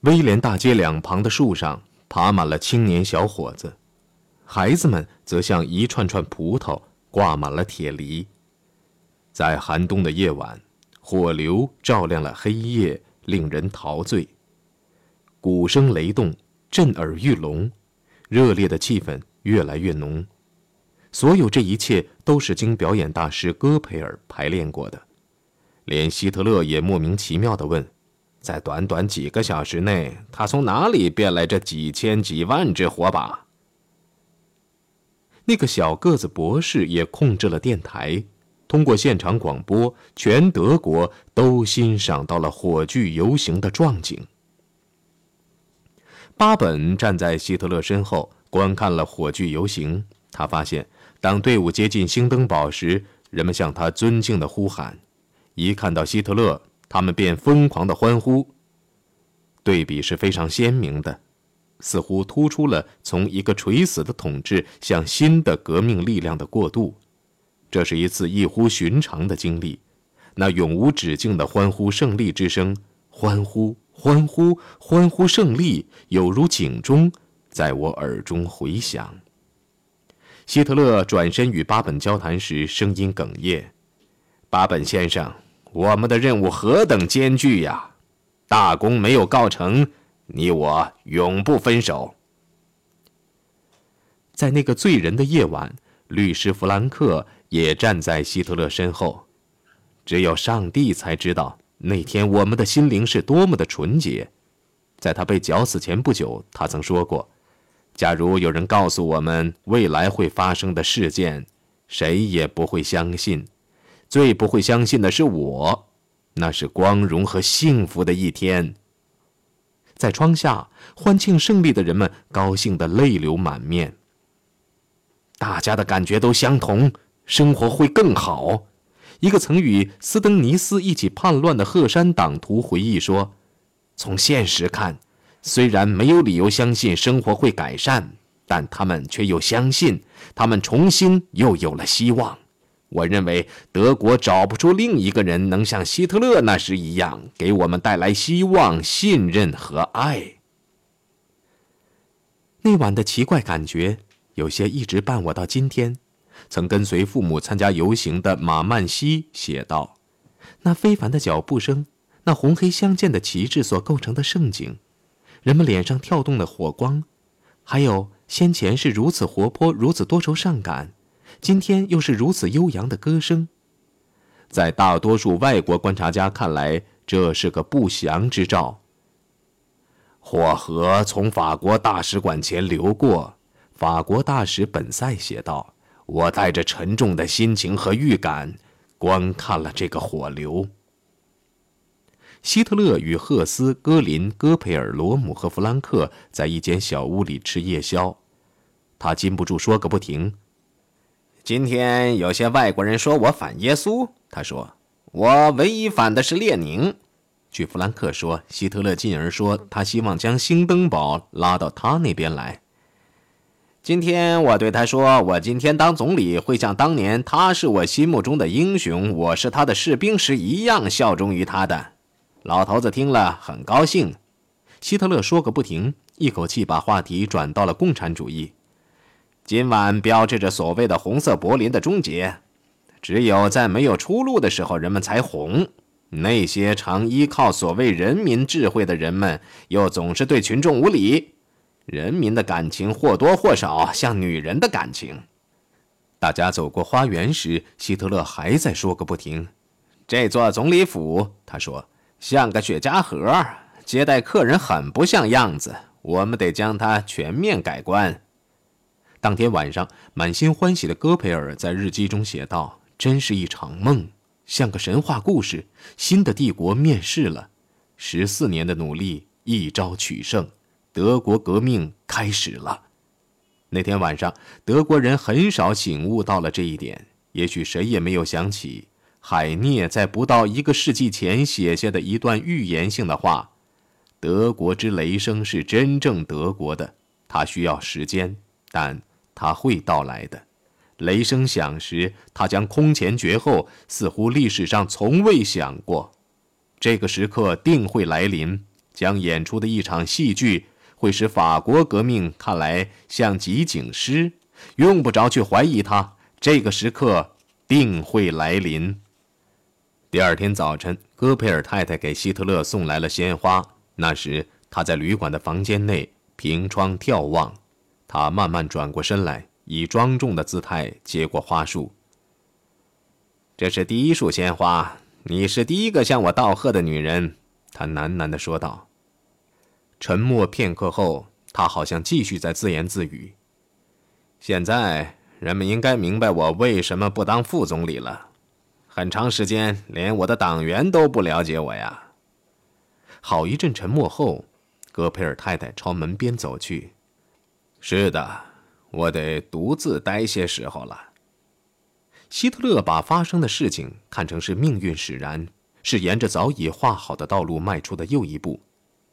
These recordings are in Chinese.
威廉大街两旁的树上爬满了青年小伙子，孩子们则像一串串葡萄挂满了铁犁。在寒冬的夜晚，火流照亮了黑夜，令人陶醉。鼓声雷动，震耳欲聋，热烈的气氛越来越浓。所有这一切都是经表演大师戈培尔排练过的。连希特勒也莫名其妙地问：“在短短几个小时内，他从哪里变来这几千几万只火把？”那个小个子博士也控制了电台，通过现场广播，全德国都欣赏到了火炬游行的壮景。巴本站在希特勒身后，观看了火炬游行。他发现，当队伍接近兴登堡时，人们向他尊敬地呼喊；一看到希特勒，他们便疯狂的欢呼。对比是非常鲜明的，似乎突出了从一个垂死的统治向新的革命力量的过渡。这是一次异乎寻常的经历，那永无止境的欢呼胜利之声，欢呼。欢呼，欢呼胜利，有如警钟，在我耳中回响。希特勒转身与巴本交谈时，声音哽咽：“巴本先生，我们的任务何等艰巨呀！大功没有告成，你我永不分手。”在那个醉人的夜晚，律师弗兰克也站在希特勒身后。只有上帝才知道。那天我们的心灵是多么的纯洁，在他被绞死前不久，他曾说过：“假如有人告诉我们未来会发生的事件，谁也不会相信。最不会相信的是我，那是光荣和幸福的一天。”在窗下欢庆胜利的人们高兴得泪流满面。大家的感觉都相同，生活会更好。一个曾与斯登尼斯一起叛乱的赫山党徒回忆说：“从现实看，虽然没有理由相信生活会改善，但他们却又相信，他们重新又有了希望。我认为德国找不出另一个人能像希特勒那时一样，给我们带来希望、信任和爱。”那晚的奇怪感觉，有些一直伴我到今天。曾跟随父母参加游行的马曼西写道：“那非凡的脚步声，那红黑相间的旗帜所构成的盛景，人们脸上跳动的火光，还有先前是如此活泼、如此多愁善感，今天又是如此悠扬的歌声，在大多数外国观察家看来，这是个不祥之兆。火河从法国大使馆前流过，法国大使本塞写道。”我带着沉重的心情和预感，观看了这个火流。希特勒与赫斯、戈林、戈培尔、罗姆和弗兰克在一间小屋里吃夜宵，他禁不住说个不停。今天有些外国人说我反耶稣，他说我唯一反的是列宁。据弗兰克说，希特勒进而说他希望将兴登堡拉到他那边来。今天我对他说：“我今天当总理会像当年他是我心目中的英雄，我是他的士兵时一样效忠于他的。”老头子听了很高兴。希特勒说个不停，一口气把话题转到了共产主义。今晚标志着所谓的红色柏林的终结。只有在没有出路的时候，人们才红。那些常依靠所谓人民智慧的人们，又总是对群众无礼。人民的感情或多或少像女人的感情。大家走过花园时，希特勒还在说个不停。这座总理府，他说，像个雪茄盒，接待客人很不像样子。我们得将它全面改观。当天晚上，满心欢喜的戈培尔在日记中写道：“真是一场梦，像个神话故事。新的帝国面世了，十四年的努力，一朝取胜。”德国革命开始了。那天晚上，德国人很少醒悟到了这一点。也许谁也没有想起海涅在不到一个世纪前写下的一段预言性的话：“德国之雷声是真正德国的，它需要时间，但它会到来的。雷声响时，它将空前绝后，似乎历史上从未想过。这个时刻定会来临。”将演出的一场戏剧，会使法国革命看来像集景诗，用不着去怀疑它。这个时刻定会来临。第二天早晨，戈培尔太太给希特勒送来了鲜花。那时他在旅馆的房间内凭窗眺望，他慢慢转过身来，以庄重的姿态接过花束。这是第一束鲜花，你是第一个向我道贺的女人。他喃喃地说道。沉默片刻后，他好像继续在自言自语：“现在人们应该明白我为什么不当副总理了。很长时间，连我的党员都不了解我呀。”好一阵沉默后，戈培尔太太朝门边走去。“是的，我得独自待些时候了。”希特勒把发生的事情看成是命运使然，是沿着早已画好的道路迈出的又一步。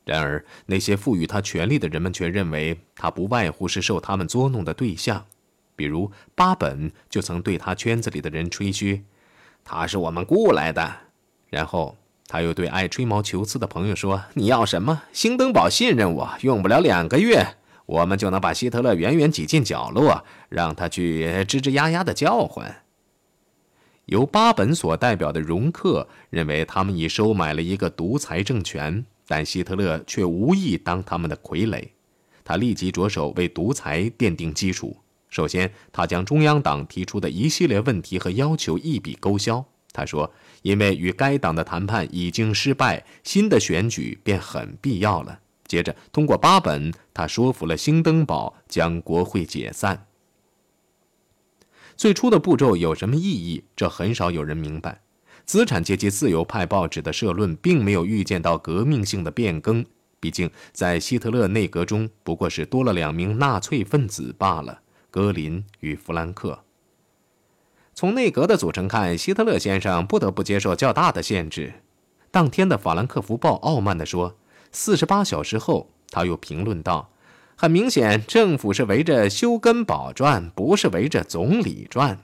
然而，那些赋予他权力的人们却认为他不外乎是受他们捉弄的对象。比如巴本就曾对他圈子里的人吹嘘：“他是我们雇来的。”然后他又对爱吹毛求疵的朋友说：“你要什么？兴登堡信任我，用不了两个月，我们就能把希特勒远远挤进角落，让他去吱吱呀呀的叫唤。”由巴本所代表的容克认为，他们已收买了一个独裁政权，但希特勒却无意当他们的傀儡。他立即着手为独裁奠定基础。首先，他将中央党提出的一系列问题和要求一笔勾销。他说：“因为与该党的谈判已经失败，新的选举便很必要了。”接着，通过巴本，他说服了兴登堡将国会解散。最初的步骤有什么意义？这很少有人明白。资产阶级自由派报纸的社论并没有预见到革命性的变更。毕竟，在希特勒内阁中，不过是多了两名纳粹分子罢了——格林与弗兰克。从内阁的组成看，希特勒先生不得不接受较大的限制。当天的《法兰克福报》傲慢地说：“四十八小时后，他又评论道。”很明显，政府是围着休根堡转，不是围着总理转。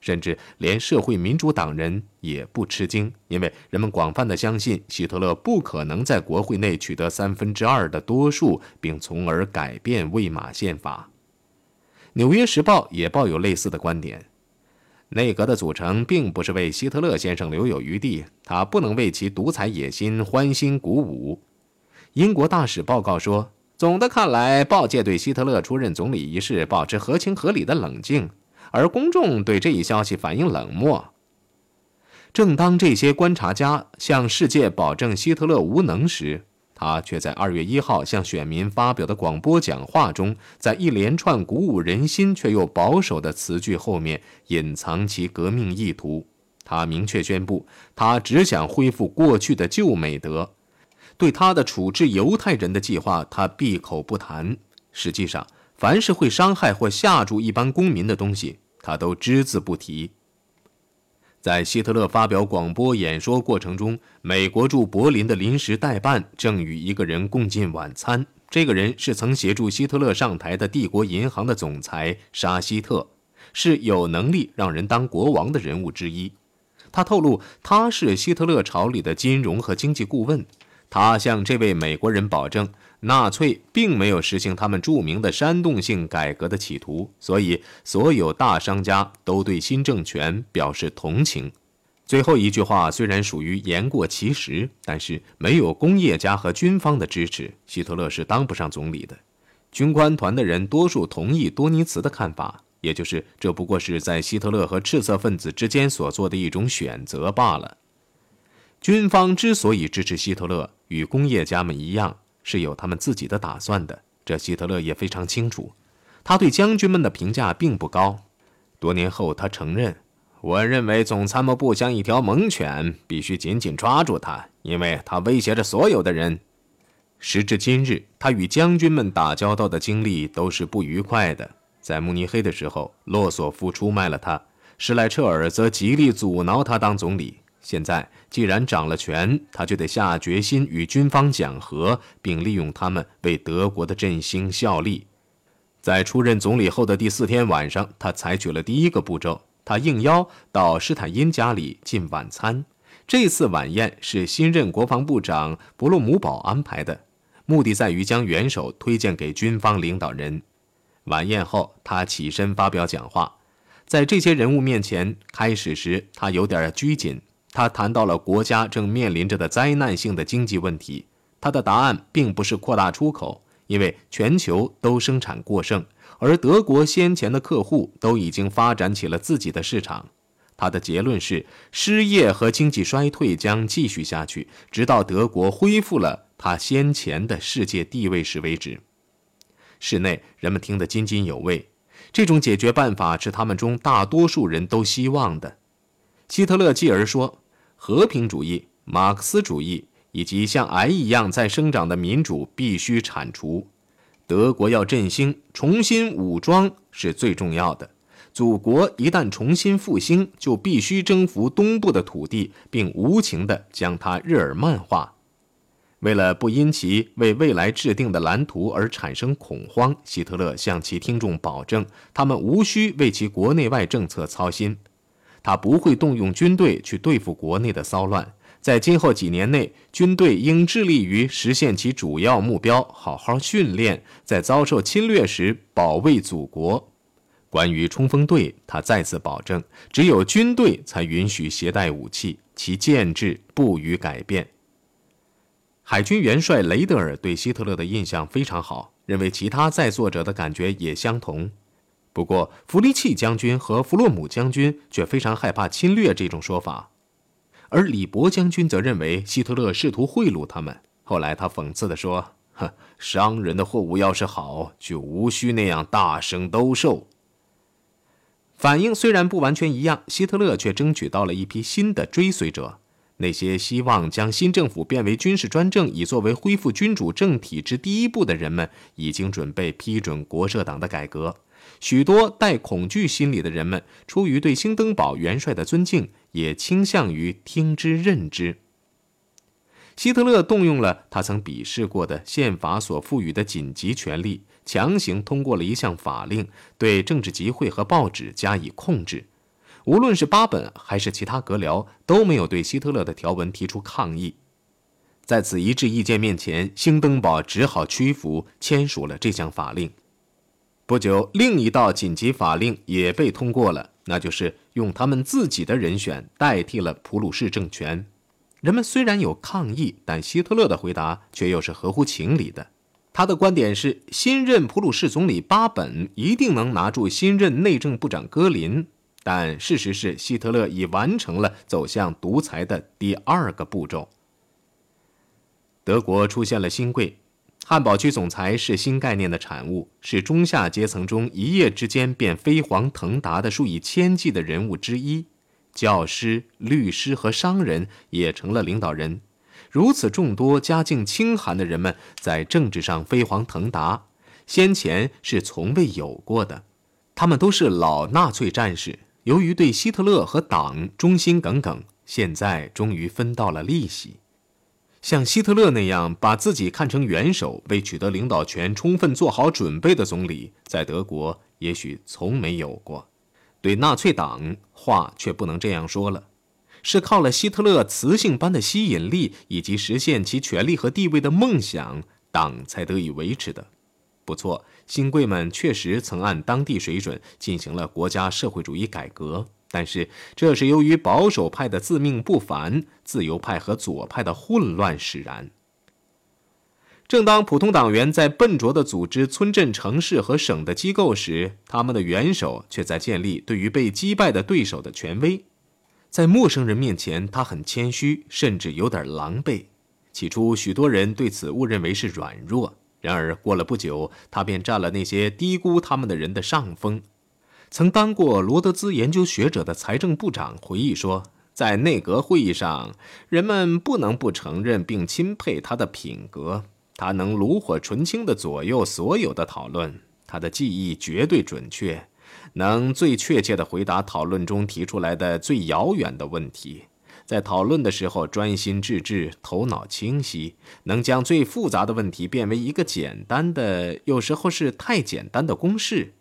甚至连社会民主党人也不吃惊，因为人们广泛的相信希特勒不可能在国会内取得三分之二的多数，并从而改变魏玛宪法。《纽约时报》也抱有类似的观点。内阁的组成并不是为希特勒先生留有余地，他不能为其独裁野心欢欣鼓舞。英国大使报告说。总的看来，报界对希特勒出任总理一事保持合情合理的冷静，而公众对这一消息反应冷漠。正当这些观察家向世界保证希特勒无能时，他却在二月一号向选民发表的广播讲话中，在一连串鼓舞人心却又保守的词句后面隐藏其革命意图。他明确宣布，他只想恢复过去的旧美德。对他的处置犹太人的计划，他闭口不谈。实际上，凡是会伤害或吓住一般公民的东西，他都只字不提。在希特勒发表广播演说过程中，美国驻柏林的临时代办正与一个人共进晚餐。这个人是曾协助希特勒上台的帝国银行的总裁沙希特，是有能力让人当国王的人物之一。他透露，他是希特勒朝里的金融和经济顾问。他向这位美国人保证，纳粹并没有实行他们著名的煽动性改革的企图，所以所有大商家都对新政权表示同情。最后一句话虽然属于言过其实，但是没有工业家和军方的支持，希特勒是当不上总理的。军官团的人多数同意多尼茨的看法，也就是这不过是在希特勒和赤色分子之间所做的一种选择罢了。军方之所以支持希特勒，与工业家们一样，是有他们自己的打算的。这希特勒也非常清楚。他对将军们的评价并不高。多年后，他承认：“我认为总参谋部像一条猛犬，必须紧紧抓住它，因为它威胁着所有的人。”时至今日，他与将军们打交道的经历都是不愉快的。在慕尼黑的时候，洛索夫出卖了他；施莱彻尔则极力阻挠他当总理。现在既然掌了权，他就得下决心与军方讲和，并利用他们为德国的振兴效力。在出任总理后的第四天晚上，他采取了第一个步骤：他应邀到施坦因家里进晚餐。这次晚宴是新任国防部长伯洛姆堡安排的，目的在于将元首推荐给军方领导人。晚宴后，他起身发表讲话，在这些人物面前，开始时他有点拘谨。他谈到了国家正面临着的灾难性的经济问题。他的答案并不是扩大出口，因为全球都生产过剩，而德国先前的客户都已经发展起了自己的市场。他的结论是，失业和经济衰退将继续下去，直到德国恢复了他先前的世界地位时为止。室内人们听得津津有味。这种解决办法是他们中大多数人都希望的。希特勒继而说：“和平主义、马克思主义以及像癌一样在生长的民主必须铲除。德国要振兴、重新武装是最重要的。”祖国一旦重新复兴，就必须征服东部的土地，并无情地将它日耳曼化。为了不因其为未来制定的蓝图而产生恐慌，希特勒向其听众保证，他们无需为其国内外政策操心。他不会动用军队去对付国内的骚乱。在今后几年内，军队应致力于实现其主要目标：好好训练，在遭受侵略时保卫祖国。关于冲锋队，他再次保证，只有军队才允许携带武器，其建制不予改变。海军元帅雷德尔对希特勒的印象非常好，认为其他在座者的感觉也相同。不过，弗利契将军和弗洛姆将军却非常害怕侵略这种说法，而李伯将军则认为希特勒试图贿赂他们。后来，他讽刺地说：“哼，商人的货物要是好，就无需那样大声兜售。”反应虽然不完全一样，希特勒却争取到了一批新的追随者。那些希望将新政府变为军事专政，以作为恢复君主政体之第一步的人们，已经准备批准国社党的改革。许多带恐惧心理的人们，出于对兴登堡元帅的尊敬，也倾向于听之任之。希特勒动用了他曾鄙视过的宪法所赋予的紧急权力。强行通过了一项法令，对政治集会和报纸加以控制。无论是巴本还是其他阁僚，都没有对希特勒的条文提出抗议。在此一致意见面前，兴登堡只好屈服，签署了这项法令。不久，另一道紧急法令也被通过了，那就是用他们自己的人选代替了普鲁士政权。人们虽然有抗议，但希特勒的回答却又是合乎情理的。他的观点是，新任普鲁士总理巴本一定能拿住新任内政部长戈林，但事实是，希特勒已完成了走向独裁的第二个步骤。德国出现了新贵，汉堡区总裁是新概念的产物，是中下阶层中一夜之间便飞黄腾达的数以千计的人物之一，教师、律师和商人也成了领导人。如此众多家境清寒的人们在政治上飞黄腾达，先前是从未有过的。他们都是老纳粹战士，由于对希特勒和党忠心耿耿，现在终于分到了利息。像希特勒那样把自己看成元首，为取得领导权充分做好准备的总理，在德国也许从没有过。对纳粹党，话却不能这样说了。是靠了希特勒磁性般的吸引力以及实现其权力和地位的梦想，党才得以维持的。不错，新贵们确实曾按当地水准进行了国家社会主义改革，但是这是由于保守派的自命不凡，自由派和左派的混乱使然。正当普通党员在笨拙地组织村镇、城市和省的机构时，他们的元首却在建立对于被击败的对手的权威。在陌生人面前，他很谦虚，甚至有点狼狈。起初，许多人对此误认为是软弱。然而，过了不久，他便占了那些低估他们的人的上风。曾当过罗德兹研究学者的财政部长回忆说，在内阁会议上，人们不能不承认并钦佩他的品格。他能炉火纯青地左右所有的讨论，他的记忆绝对准确。能最确切地回答讨论中提出来的最遥远的问题，在讨论的时候专心致志，头脑清晰，能将最复杂的问题变为一个简单的，有时候是太简单的公式。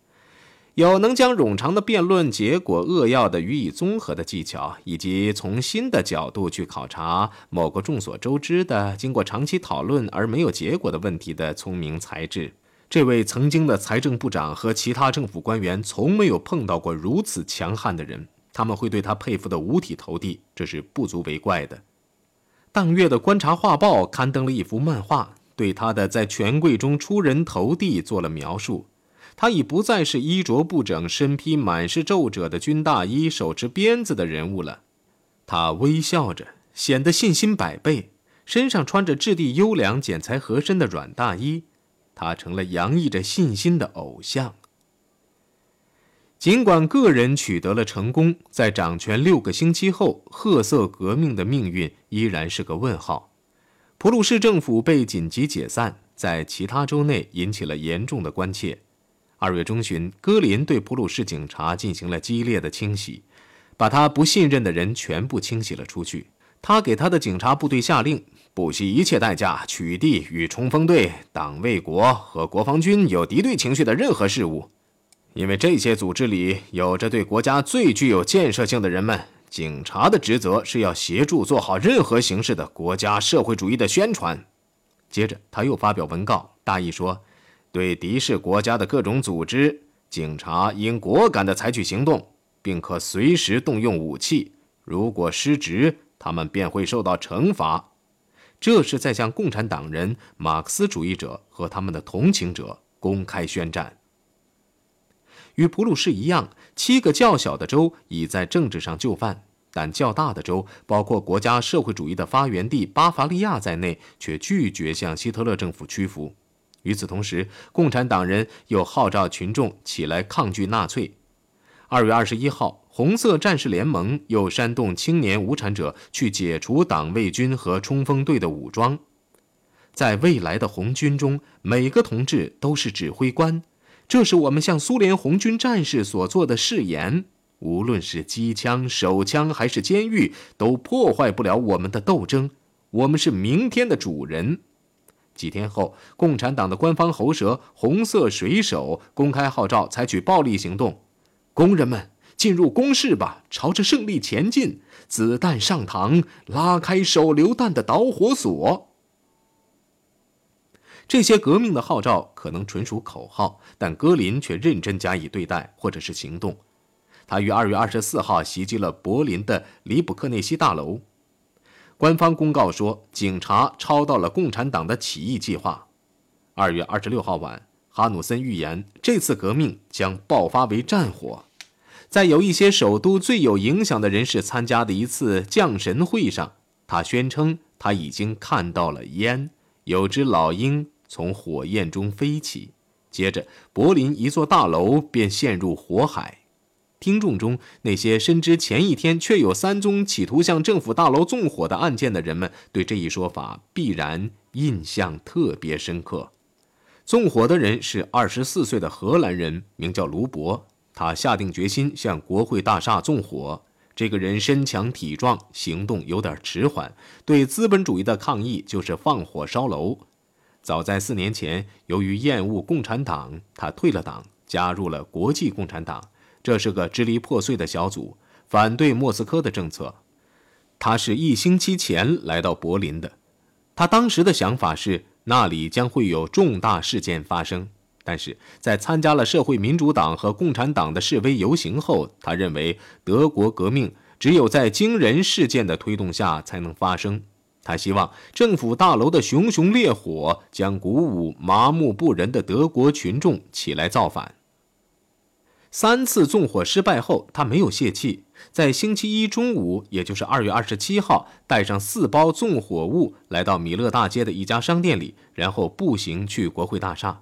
有能将冗长的辩论结果扼要的予以综合的技巧，以及从新的角度去考察某个众所周知的、经过长期讨论而没有结果的问题的聪明才智。这位曾经的财政部长和其他政府官员从没有碰到过如此强悍的人，他们会对他佩服得五体投地，这是不足为怪的。当月的《观察画报》刊登了一幅漫画，对他的在权贵中出人头地做了描述。他已不再是衣着不整、身披满是皱褶的军大衣、手持鞭子的人物了。他微笑着，显得信心百倍，身上穿着质地优良、剪裁合身的软大衣。他成了洋溢着信心的偶像。尽管个人取得了成功，在掌权六个星期后，褐色革命的命运依然是个问号。普鲁士政府被紧急解散，在其他州内引起了严重的关切。二月中旬，戈林对普鲁士警察进行了激烈的清洗，把他不信任的人全部清洗了出去。他给他的警察部队下令，不惜一切代价取缔与冲锋队、党卫国和国防军有敌对情绪的任何事物，因为这些组织里有着对国家最具有建设性的人们。警察的职责是要协助做好任何形式的国家社会主义的宣传。接着，他又发表文告，大意说。对敌视国家的各种组织，警察应果敢地采取行动，并可随时动用武器。如果失职，他们便会受到惩罚。这是在向共产党人、马克思主义者和他们的同情者公开宣战。与普鲁士一样，七个较小的州已在政治上就范，但较大的州，包括国家社会主义的发源地巴伐利亚在内，却拒绝向希特勒政府屈服。与此同时，共产党人又号召群众起来抗拒纳粹。二月二十一号，红色战士联盟又煽动青年无产者去解除党卫军和冲锋队的武装。在未来的红军中，每个同志都是指挥官。这是我们向苏联红军战士所做的誓言。无论是机枪、手枪还是监狱，都破坏不了我们的斗争。我们是明天的主人。几天后，共产党的官方喉舌“红色水手”公开号召采取暴力行动。工人们进入工事吧，朝着胜利前进！子弹上膛，拉开手榴弹的导火索。这些革命的号召可能纯属口号，但戈林却认真加以对待，或者是行动。他于二月二十四号袭击了柏林的里卜克内西大楼。官方公告说，警察抄到了共产党的起义计划。二月二十六号晚，哈努森预言这次革命将爆发为战火。在有一些首都最有影响的人士参加的一次降神会上，他宣称他已经看到了烟，有只老鹰从火焰中飞起。接着，柏林一座大楼便陷入火海。听众中那些深知前一天确有三宗企图向政府大楼纵火的案件的人们，对这一说法必然印象特别深刻。纵火的人是二十四岁的荷兰人，名叫卢博。他下定决心向国会大厦纵火。这个人身强体壮，行动有点迟缓。对资本主义的抗议就是放火烧楼。早在四年前，由于厌恶共产党，他退了党，加入了国际共产党。这是个支离破碎的小组，反对莫斯科的政策。他是一星期前来到柏林的。他当时的想法是那里将会有重大事件发生，但是在参加了社会民主党和共产党的示威游行后，他认为德国革命只有在惊人事件的推动下才能发生。他希望政府大楼的熊熊烈火将鼓舞麻木不仁的德国群众起来造反。三次纵火失败后，他没有泄气，在星期一中午，也就是二月二十七号，带上四包纵火物来到米勒大街的一家商店里，然后步行去国会大厦。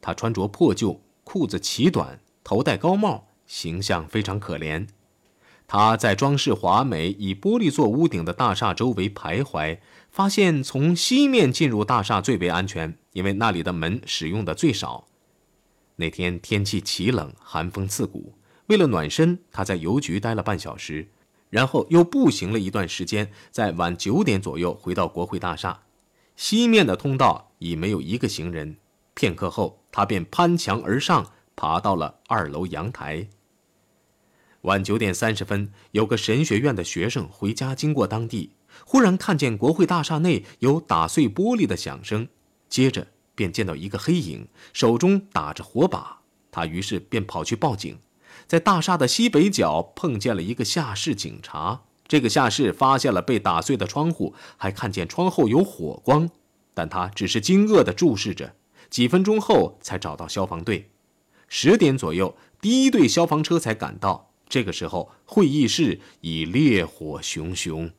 他穿着破旧，裤子奇短，头戴高帽，形象非常可怜。他在装饰华美、以玻璃做屋顶的大厦周围徘徊，发现从西面进入大厦最为安全，因为那里的门使用的最少。那天天气奇冷，寒风刺骨。为了暖身，他在邮局待了半小时，然后又步行了一段时间，在晚九点左右回到国会大厦。西面的通道已没有一个行人。片刻后，他便攀墙而上，爬到了二楼阳台。晚九点三十分，有个神学院的学生回家经过当地，忽然看见国会大厦内有打碎玻璃的响声，接着便见到一个黑影，手中打着火把。他于是便跑去报警，在大厦的西北角碰见了一个下士警察。这个下士发现了被打碎的窗户，还看见窗后有火光，但他只是惊愕地注视着。几分钟后才找到消防队。十点左右，第一队消防车才赶到。这个时候，会议室已烈火熊熊。